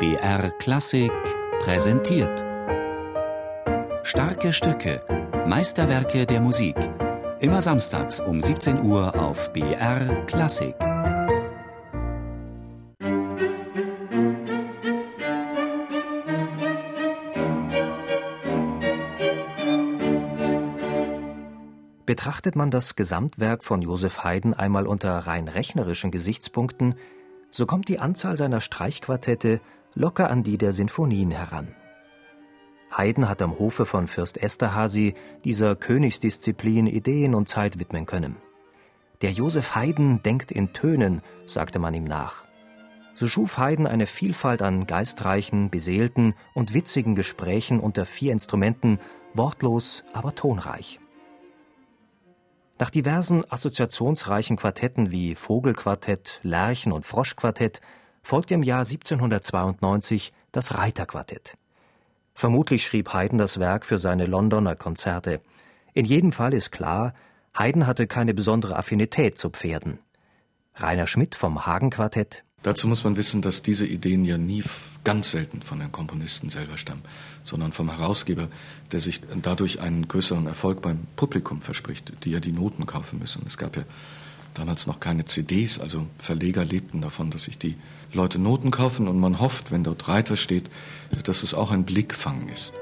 BR Klassik präsentiert. Starke Stücke, Meisterwerke der Musik. Immer samstags um 17 Uhr auf BR Klassik. Betrachtet man das Gesamtwerk von Joseph Haydn einmal unter rein rechnerischen Gesichtspunkten, so kommt die Anzahl seiner Streichquartette locker an die der Sinfonien heran. Haydn hat am Hofe von Fürst Esterhazy dieser Königsdisziplin Ideen und Zeit widmen können. Der Joseph Haydn denkt in Tönen, sagte man ihm nach. So schuf Haydn eine Vielfalt an geistreichen, beseelten und witzigen Gesprächen unter vier Instrumenten, wortlos, aber tonreich. Nach diversen assoziationsreichen Quartetten wie Vogelquartett, Lerchen- und Froschquartett folgte im Jahr 1792 das Reiterquartett. Vermutlich schrieb Haydn das Werk für seine Londoner Konzerte. In jedem Fall ist klar, Haydn hatte keine besondere Affinität zu Pferden. Rainer Schmidt vom Hagen-Quartett Dazu muss man wissen, dass diese Ideen ja nie ganz selten von den Komponisten selber stammen, sondern vom Herausgeber, der sich dadurch einen größeren Erfolg beim Publikum verspricht, die ja die Noten kaufen müssen. Es gab ja damals noch keine CDs, also Verleger lebten davon, dass sich die Leute Noten kaufen und man hofft, wenn dort Reiter steht, dass es auch ein Blickfang ist.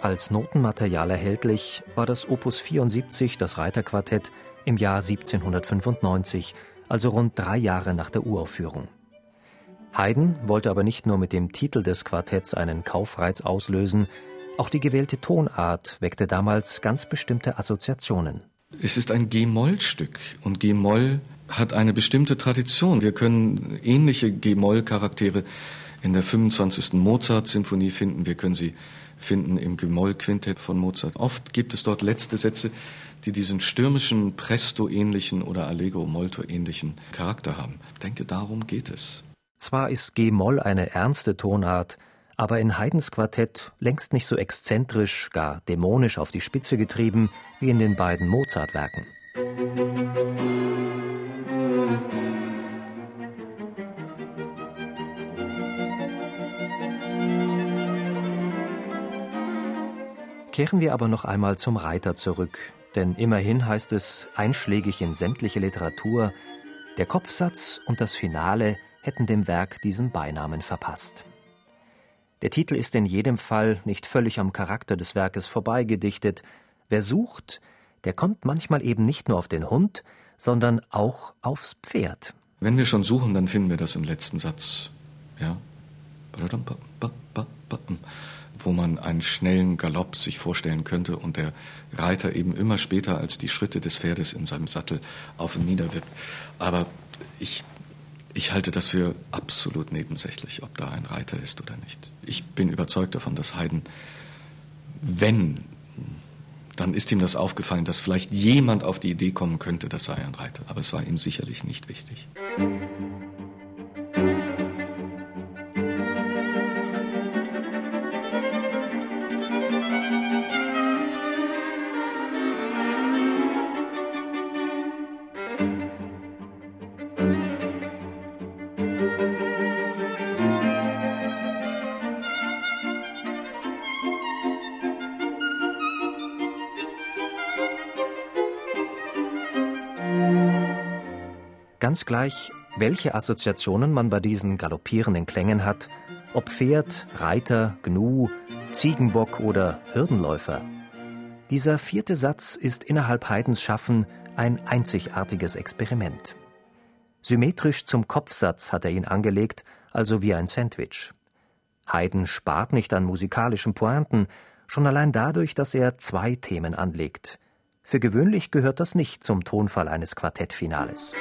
Als Notenmaterial erhältlich war das Opus 74, das Reiterquartett, im Jahr 1795, also rund drei Jahre nach der Uraufführung. Haydn wollte aber nicht nur mit dem Titel des Quartetts einen Kaufreiz auslösen, auch die gewählte Tonart weckte damals ganz bestimmte Assoziationen. Es ist ein G-Moll-Stück und G-Moll hat eine bestimmte Tradition. Wir können ähnliche G-Moll-Charaktere in der 25. Mozart-Symphonie finden. Wir können sie finden im Gemoll-Quintett von Mozart. Oft gibt es dort letzte Sätze, die diesen stürmischen, Presto-ähnlichen oder Allegro-Molto-ähnlichen Charakter haben. Ich denke, darum geht es. Zwar ist G-Moll eine ernste Tonart, aber in Haydns Quartett längst nicht so exzentrisch, gar dämonisch auf die Spitze getrieben wie in den beiden Mozart-Werken. Kehren wir aber noch einmal zum Reiter zurück, denn immerhin heißt es einschlägig in sämtliche Literatur, der Kopfsatz und das Finale hätten dem Werk diesen Beinamen verpasst. Der Titel ist in jedem Fall nicht völlig am Charakter des Werkes vorbeigedichtet. Wer sucht, der kommt manchmal eben nicht nur auf den Hund, sondern auch aufs Pferd. Wenn wir schon suchen, dann finden wir das im letzten Satz. Ja wo man einen schnellen Galopp sich vorstellen könnte und der Reiter eben immer später als die Schritte des Pferdes in seinem Sattel auf und nieder wippt. Aber ich, ich halte das für absolut nebensächlich, ob da ein Reiter ist oder nicht. Ich bin überzeugt davon, dass Haydn, wenn, dann ist ihm das aufgefallen, dass vielleicht jemand auf die Idee kommen könnte, das sei ein Reiter. Aber es war ihm sicherlich nicht wichtig. Ganz gleich, welche Assoziationen man bei diesen galoppierenden Klängen hat, ob Pferd, Reiter, Gnu, Ziegenbock oder Hürdenläufer. Dieser vierte Satz ist innerhalb Haydns Schaffen ein einzigartiges Experiment. Symmetrisch zum Kopfsatz hat er ihn angelegt, also wie ein Sandwich. Haydn spart nicht an musikalischen Pointen, schon allein dadurch, dass er zwei Themen anlegt. Für gewöhnlich gehört das nicht zum Tonfall eines Quartettfinales.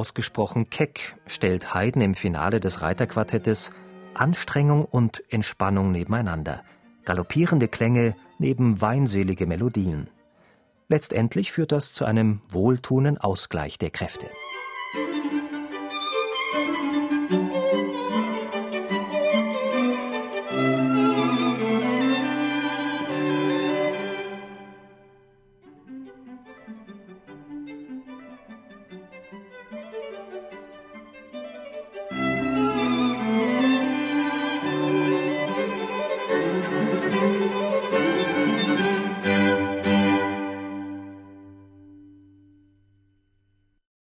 Ausgesprochen keck stellt Haydn im Finale des Reiterquartettes Anstrengung und Entspannung nebeneinander, galoppierende Klänge neben weinselige Melodien. Letztendlich führt das zu einem wohltuenden Ausgleich der Kräfte.